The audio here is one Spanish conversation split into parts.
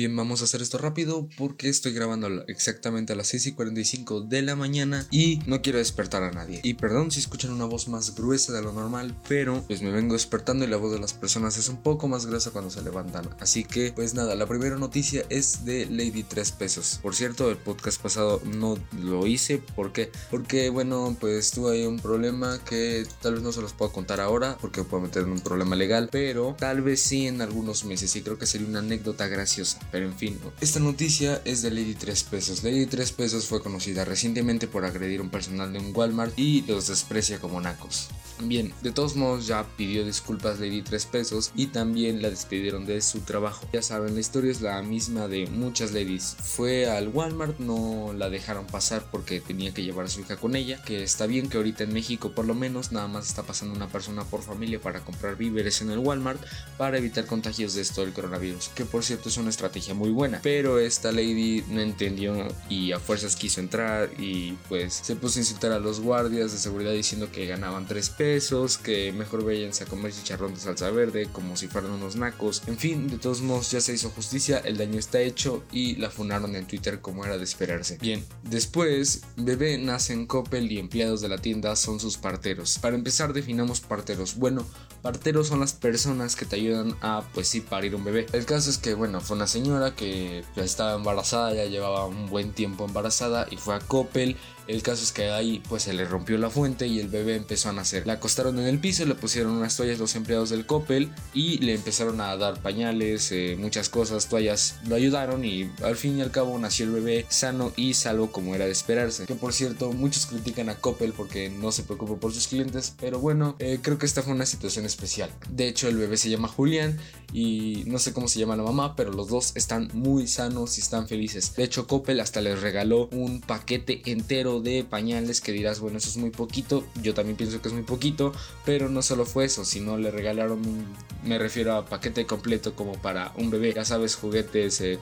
Bien, vamos a hacer esto rápido porque estoy grabando exactamente a las 6 y 45 de la mañana y no quiero despertar a nadie. Y perdón si escuchan una voz más gruesa de lo normal, pero pues me vengo despertando y la voz de las personas es un poco más gruesa cuando se levantan. Así que, pues nada, la primera noticia es de Lady 3 pesos. Por cierto, el podcast pasado no lo hice. ¿Por qué? Porque, bueno, pues tuve ahí un problema que tal vez no se los puedo contar ahora porque puedo meter en un problema legal, pero tal vez sí en algunos meses y creo que sería una anécdota graciosa. Pero en fin, esta noticia es de Lady 3 pesos. Lady 3 pesos fue conocida recientemente por agredir a un personal de un Walmart y los desprecia como nacos. Bien, de todos modos ya pidió disculpas Lady 3 pesos y también la despidieron de su trabajo. Ya saben, la historia es la misma de muchas ladies. Fue al Walmart, no la dejaron pasar porque tenía que llevar a su hija con ella, que está bien que ahorita en México por lo menos nada más está pasando una persona por familia para comprar víveres en el Walmart para evitar contagios de esto del coronavirus, que por cierto es una estrategia muy buena. Pero esta lady no entendió y a fuerzas quiso entrar y pues se puso a insultar a los guardias de seguridad diciendo que ganaban 3 pesos que mejor váyanse a comer chicharrón de salsa verde como si fueran unos nacos. En fin, de todos modos ya se hizo justicia, el daño está hecho y la funaron en Twitter como era de esperarse. Bien, después, bebé nace en Coppel y empleados de la tienda son sus parteros. Para empezar definamos parteros. Bueno, parteros son las personas que te ayudan a, pues sí, parir un bebé. El caso es que, bueno, fue una señora que ya estaba embarazada, ya llevaba un buen tiempo embarazada y fue a Coppel el caso es que ahí pues se le rompió la fuente y el bebé empezó a nacer. La acostaron en el piso, le pusieron unas toallas los empleados del Coppel y le empezaron a dar pañales, eh, muchas cosas, toallas lo ayudaron y al fin y al cabo nació el bebé sano y salvo como era de esperarse. Que por cierto, muchos critican a Coppel porque no se preocupa por sus clientes, pero bueno, eh, creo que esta fue una situación especial. De hecho, el bebé se llama Julián y no sé cómo se llama la mamá, pero los dos están muy sanos y están felices. De hecho, Coppel hasta les regaló un paquete entero de pañales que dirás, bueno, eso es muy poquito, yo también pienso que es muy poquito, pero no solo fue eso, sino le regalaron, me refiero a paquete completo como para un bebé, ya sabes, juguetes, eh,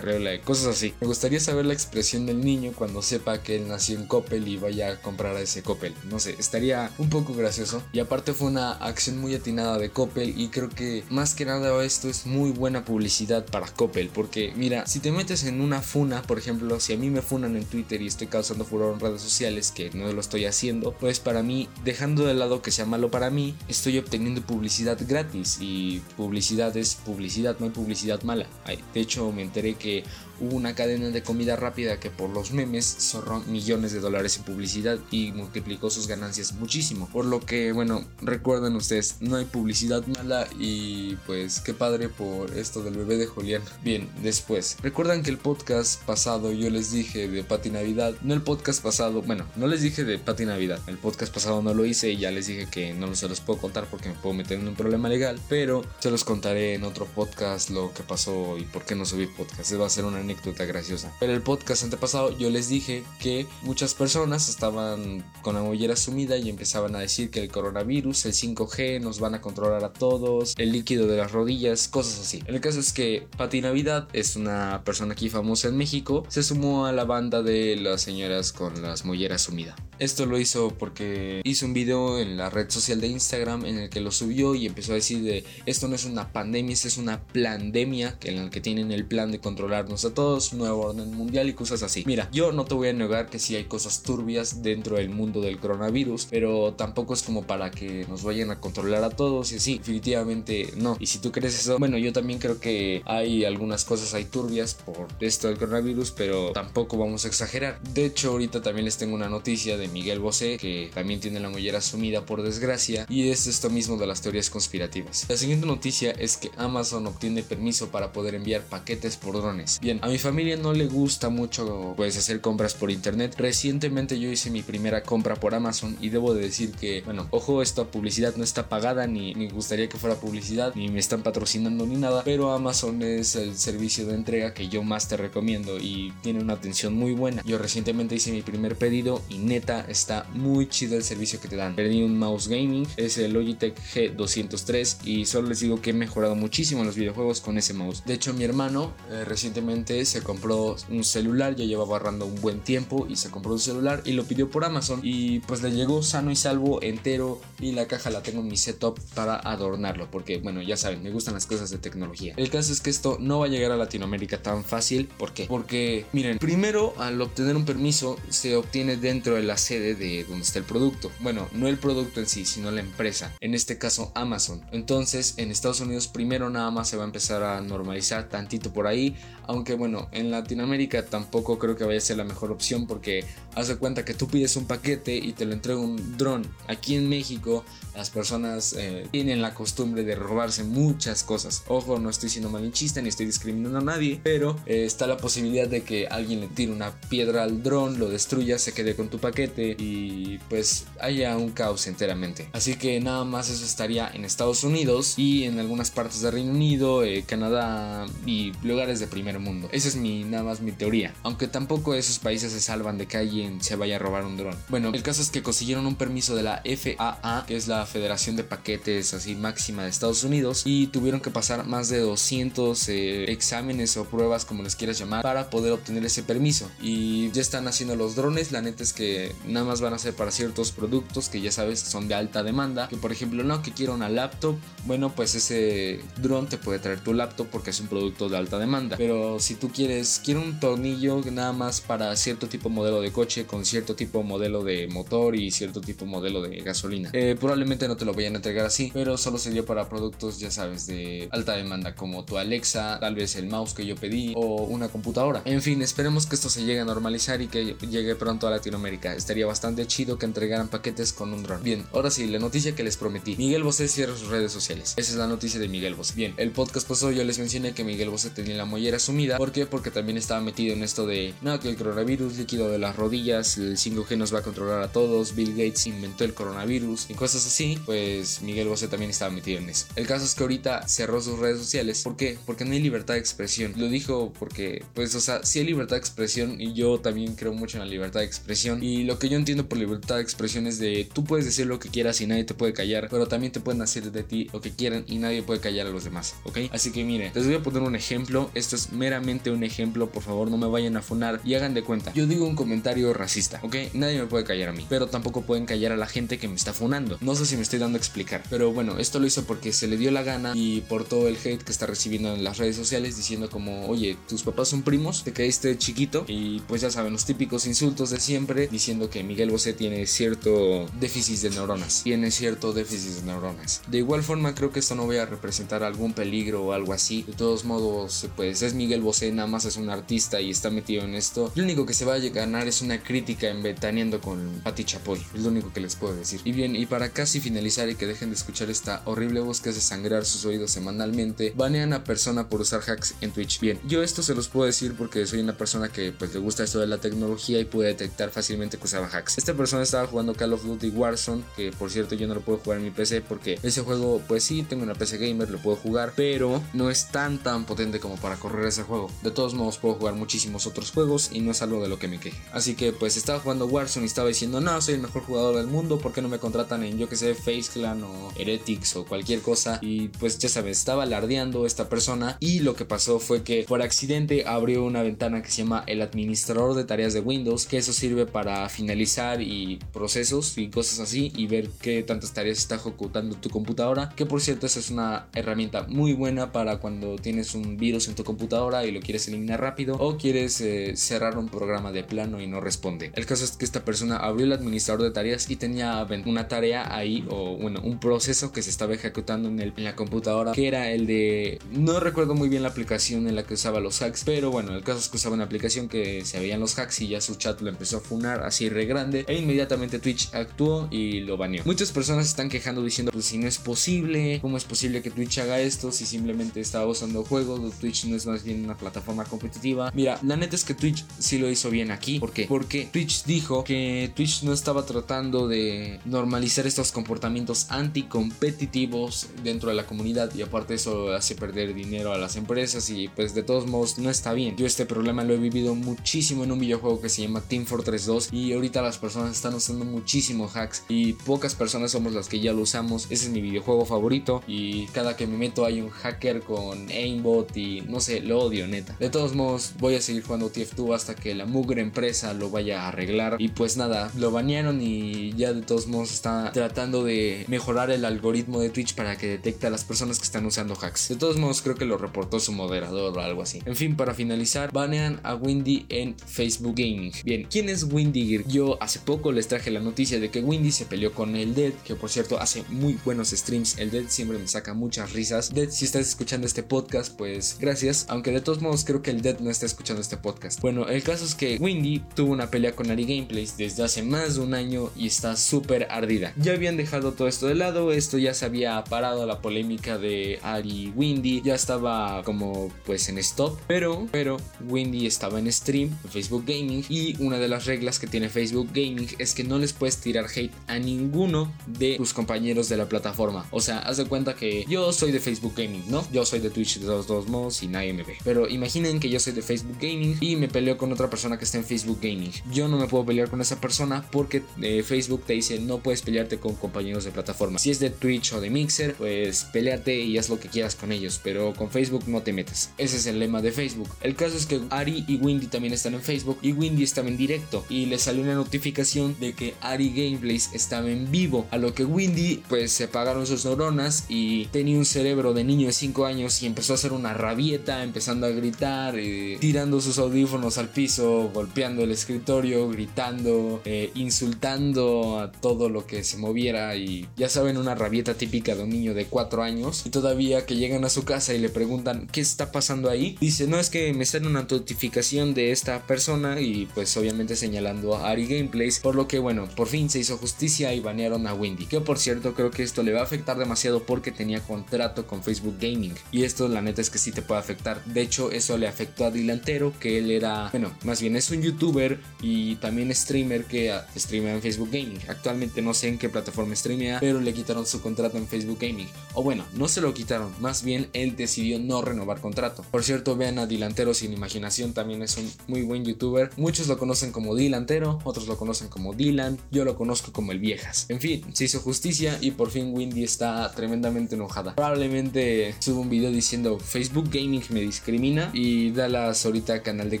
cosas así. Me gustaría saber la expresión del niño cuando sepa que él nació en Coppel y vaya a comprar a ese Coppel, no sé, estaría un poco gracioso. Y aparte fue una acción muy atinada de Coppel y creo que más que nada esto es muy buena publicidad para Coppel, porque mira, si te metes en una funa, por ejemplo, si a mí me funan en Twitter y estoy causando furor en redes sociales, que no lo estoy haciendo, pues para mí, dejando de lado que sea malo para mí, estoy obteniendo publicidad gratis y publicidad es publicidad, no hay publicidad mala. De hecho, me enteré que hubo una cadena de comida rápida que por los memes zorró millones de dólares en publicidad y multiplicó sus ganancias muchísimo. Por lo que, bueno, recuerden ustedes, no hay publicidad mala y pues qué padre por esto del bebé de Julián. Bien, después, recuerdan que el podcast pasado yo les dije de Pati Navidad, no el podcast pasado, bueno, no les dije de Pati Navidad, el podcast pasado no lo hice y ya les dije que no se los puedo contar porque me puedo meter en un problema legal, pero se los contaré en otro podcast lo que pasó y por qué no subí podcast. va a ser una anécdota graciosa. Pero el podcast antepasado yo les dije que muchas personas estaban con la mollera sumida y empezaban a decir que el coronavirus, el 5G nos van a controlar a todos, el líquido de las rodillas, cosas así. El caso es que Pati Navidad es una persona aquí famosa en México, se sumó a la banda de las señoras con las molleras sumidas. Esto lo hizo porque hizo un video en la red social de Instagram en el que lo subió y empezó a decir de esto no es una pandemia, esto es una plandemia, que en el que tienen el plan de controlarnos a todos, nuevo orden mundial y cosas así. Mira, yo no te voy a negar que sí hay cosas turbias dentro del mundo del coronavirus, pero tampoco es como para que nos vayan a controlar a todos y así, definitivamente no. Y si tú crees eso, bueno, yo también creo que hay algunas cosas hay turbias por esto del coronavirus, pero tampoco vamos a exagerar. De hecho, ahorita también les tengo una noticia de Miguel Bosé, que también tiene la mollera sumida por desgracia, y es esto mismo de las teorías conspirativas. La siguiente noticia es que Amazon obtiene permiso para poder enviar paquetes por drones. Bien, a mi familia no le gusta mucho pues hacer compras por internet. Recientemente yo hice mi primera compra por Amazon y debo de decir que, bueno, ojo, esta publicidad no está pagada ni me gustaría que fuera publicidad, ni me están patrocinando ni nada, pero Amazon es el servicio de entrega que yo más te recomiendo y tiene una atención muy buena. Yo recientemente hice mi primer pedido y neta está muy chido el servicio que te dan. Pedí un mouse gaming, es el Logitech G203 y solo les digo que he mejorado muchísimo los videojuegos con ese mouse. De hecho, mi hermano eh, recientemente Se compró un celular, ya llevaba ahorrando un buen tiempo y se compró un celular y lo pidió por Amazon y pues le llegó sano y salvo entero y la caja la tengo en mi setup para adornarlo porque bueno ya saben me gustan las cosas de tecnología. El caso es que esto no va a llegar a Latinoamérica tan fácil, ¿por qué? Porque miren, primero al obtener un permiso se obtiene dentro de la sede de donde está el producto. Bueno, no el producto en sí, sino la empresa, en este caso Amazon. Entonces en Estados Unidos primero nada más se va a empezar a normalizar tantito por ahí, aunque bueno, en Latinoamérica tampoco creo que vaya a ser la mejor opción porque haz de cuenta que tú pides un paquete y te lo entrega un dron. Aquí en México las personas eh, tienen la costumbre de robarse muchas cosas. Ojo, no estoy siendo malinchista ni estoy discriminando a nadie, pero eh, está la posibilidad de que alguien le tire una piedra al dron, lo destruya, se quede con tu paquete y pues haya un caos enteramente. Así que nada más eso estaría en Estados Unidos y en algunas partes de Reino Unido, eh, Canadá y lugares de primer mundo. Esa es mi nada más mi teoría. Aunque tampoco esos países se salvan de que alguien se vaya a robar un dron. Bueno, el caso es que consiguieron un permiso de la FAA, que es la Federación de Paquetes así máxima de Estados Unidos, y tuvieron que pasar más de 200 eh, exámenes o pruebas, como les quieras llamar, para poder obtener ese permiso. Y ya están haciendo los drones. La neta es que nada más van a ser para ciertos productos que ya sabes son de alta demanda. Que por ejemplo, no, que quiero una laptop. Bueno, pues ese dron te puede traer tu laptop porque es un producto de alta demanda. Pero si tú quieres, quiero un tornillo nada más para cierto tipo de modelo de coche con cierto tipo de modelo de motor y cierto tipo de modelo de gasolina. Eh, probablemente no te lo vayan a entregar así, pero solo sería para productos, ya sabes, de alta demanda como tu Alexa, tal vez el mouse que yo pedí o una computadora. En fin, esperemos que esto se llegue a normalizar y que llegue pronto a Latinoamérica. Estaría bastante chido que entregaran paquetes con un dron. Bien, ahora sí, la noticia que les prometí. Miguel Bosé cierra sus redes sociales. Esa es la noticia de Miguel Bosé. Bien, el podcast pasado yo les mencioné que Miguel Bosé tenía la mollera sumida. ¿Por qué? Porque también estaba metido en esto de, no, que el coronavirus líquido de las rodillas, el 5G nos va a controlar a todos, Bill Gates inventó el coronavirus y cosas así. Pues Miguel Bosé también estaba metido en eso. El caso es que ahorita cerró sus redes sociales. ¿Por qué? Porque no hay libertad de expresión. Lo dijo porque, pues, o sea, sí hay libertad de expresión y yo también creo mucho en la libertad de expresión. Y lo que yo entiendo por libertad de expresión es de tú puedes decir lo que quieras y nadie te puede callar, pero también te pueden hacer de ti lo que quieran y nadie puede callar a los demás, ¿ok? Así que miren, les voy a poner un ejemplo. Esto es meramente un ejemplo, por favor, no me vayan a funar y hagan de cuenta. Yo digo un comentario racista, ¿ok? Nadie me puede callar a mí, pero tampoco pueden callar a la gente que me está funando. No sé si me estoy dando a explicar, pero bueno, esto lo hizo porque se le dio la gana y por todo el hate que está recibiendo en las redes sociales diciendo como, oye, tus papás son primos, te caíste chiquito y pues ya saben los típicos insultos de siempre diciendo que Miguel Bosé tiene cierto déficit de neuronas, tiene cierto déficit de neuronas. De igual forma creo que esto no voy a representar algún peligro o algo así. De todos modos, pues es Miguel Bosé, nada más es un artista y está metido en esto. Lo único que se va a ganar es una crítica en Betaneando con Pati Chapoy, es lo único que les puedo decir. Y bien, y para casi finalizar y que dejen de escuchar esta horrible voz que hace sangrar sus oídos semanalmente, banean a persona por usar hacks en Twitch. Bien, yo esto se los puedo decir porque soy una persona que pues le gusta esto de la tecnología y puede detectar fácilmente que usaba hacks. Esta persona estaba jugando Call of Duty Warzone, que por cierto yo no lo puedo jugar en mi PC porque ese juego pues sí, tengo una PC gamer, lo puedo jugar, pero no es tan tan potente como para correr ese juego. De todos modos puedo jugar muchísimos otros juegos y no es algo de lo que me queje. Así que pues estaba jugando Warzone y estaba diciendo, no, soy el mejor jugador del mundo, ¿por qué no me contratan en yo que sé, Face Clan o Heretics o cualquier cosa? Y pues ya sabes, estaba alardeando esta persona y lo que pasó fue que por accidente abrió una ventana que se llama el administrador de tareas de Windows, que eso sirve para finalizar y procesos y cosas así y ver qué tantas tareas está ejecutando tu computadora, que por cierto esa es una herramienta muy buena para cuando tienes un virus en tu computadora y lo quieres eliminar rápido o quieres eh, cerrar un programa de plano y no responde. El caso es que esta persona abrió el administrador de tareas y tenía una tarea ahí o bueno, un proceso que se estaba ejecutando en, el, en la computadora que era el de no recuerdo muy bien la aplicación en la que usaba los hacks, pero bueno, el caso es que usaba una aplicación que se veían los hacks y ya su chat lo empezó a funar así re grande e inmediatamente Twitch actuó y lo baneó. Muchas personas están quejando diciendo pues si no es posible, ¿cómo es posible que Twitch haga esto si simplemente estaba usando juegos? Twitch no es más bien una plataforma competitiva. Mira, la neta es que Twitch sí lo hizo bien aquí. ¿Por qué? Porque Twitch dijo que Twitch no estaba tratando de normalizar estos comportamientos anticompetitivos dentro de la comunidad y aparte eso hace perder dinero a las empresas y pues de todos modos no está bien. Yo este problema lo he vivido muchísimo en un videojuego que se llama Team Fortress 2 y ahorita las personas están usando muchísimo hacks y pocas personas somos las que ya lo usamos. Ese es mi videojuego favorito y cada que me meto hay un hacker con aimbot y no sé, lo odio neta. De todos modos, voy a seguir jugando TF2 hasta que la mugre empresa lo vaya a arreglar. Y pues nada, lo banearon y ya de todos modos está tratando de mejorar el algoritmo de Twitch para que detecte a las personas que están usando hacks. De todos modos, creo que lo reportó su moderador o algo así. En fin, para finalizar, banean a Windy en Facebook Gaming. Bien, ¿quién es Windy? Yo hace poco les traje la noticia de que Windy se peleó con el Dead, que por cierto hace muy buenos streams. El Dead siempre me saca muchas risas. Dead, si estás escuchando este podcast, pues gracias. Aunque de todos modos creo que el Dead no está escuchando este podcast. Bueno, el caso es que Windy tuvo una pelea con Ari Gameplays desde hace más de un año y está súper ardida. Ya habían dejado todo esto de lado, esto ya se había parado la polémica de Ari Windy, ya estaba como pues en stop, pero, pero Windy estaba en stream en Facebook Gaming y una de las reglas que tiene Facebook Gaming es que no les puedes tirar hate a ninguno de tus compañeros de la plataforma. O sea, haz de cuenta que yo soy de Facebook Gaming, ¿no? Yo soy de Twitch de los dos modos y nadie me ve. Pero imaginen que yo soy de Facebook Gaming y me peleo con otra persona que está en Facebook Gaming. Yo no me puedo pelear con esa persona porque eh, Facebook te dice no puedes pelearte con compañeros de plataforma. Si es de Twitch o de Mixer, pues peleate y haz lo que quieras con ellos, pero con Facebook no te metes. Ese es el lema de Facebook. El caso es que Ari y Windy también están en Facebook y Windy estaba en directo y le salió una notificación de que Ari Gameplays estaba en vivo, a lo que Windy pues se apagaron sus neuronas y tenía un cerebro de niño de 5 años y empezó a hacer una rabieta, empezando a gritar, eh, tirando sus audífonos al piso, golpeando el escritorio, gritando, eh, insultando a todo lo que se moviera. Y ya saben una rabieta típica de un niño de 4 años. Y todavía que llegan a su casa y le preguntan qué está pasando ahí, dice no es que me sale una notificación de esta persona y pues obviamente señalando a Ari Gameplays, por lo que bueno, por fin se hizo justicia y banearon a Windy, que por cierto creo que esto le va a afectar demasiado porque tenía contrato con Facebook Gaming. Y esto la neta es que sí te puede afectar, de hecho eso le afectó a Dilantero que él era, bueno, más bien es un youtuber y también streamer que streamea en Facebook Gaming, actualmente no sé en qué plataforma streamea, pero le quitaron su contrato en Facebook Gaming, o bueno, no se lo quitaron, más bien él decidió no renovar contrato, por cierto vean a Dilantero sin imaginación, también es un muy buen youtuber, muchos lo conocen como Dilantero, otros lo conocen como Dylan, yo lo conozco como el Viejas, en fin, se hizo justicia y por fin Windy está tremendamente enojada, probablemente suba un video diciendo Facebook Gaming me discrimina y Dallas ahorita canal de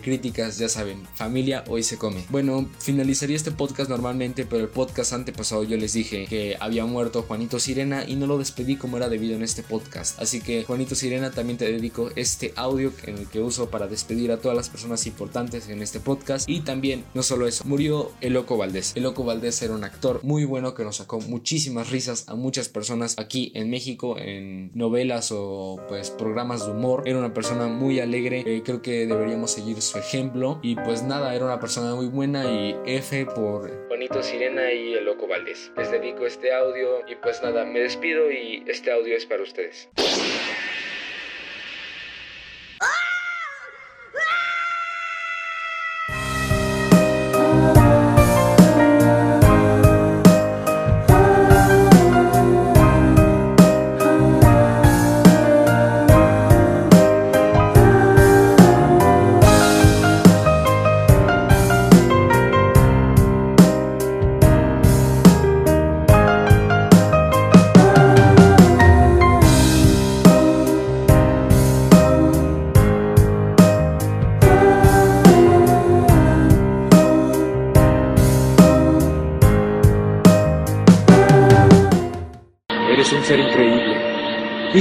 críticas, ya saben, familia hoy se come. Bueno, finalizaría este podcast normalmente, pero el podcast antepasado yo les dije que había muerto Juanito Sirena y no lo despedí como era debido en este podcast. Así que Juanito Sirena también te dedico este audio en el que uso para despedir a todas las personas importantes en este podcast y también no solo eso, murió el Loco Valdés. El Loco Valdés era un actor muy bueno que nos sacó muchísimas risas a muchas personas aquí en México en novelas o pues programas de humor. Era una persona muy alegre, eh, creo que deberíamos seguir su ejemplo y pues nada, era una persona muy buena y F por Juanito Sirena y el Loco Valdés. Les dedico este audio y pues nada, me despido y este audio es para ustedes.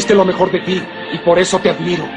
Diste lo mejor de ti y por eso te admiro.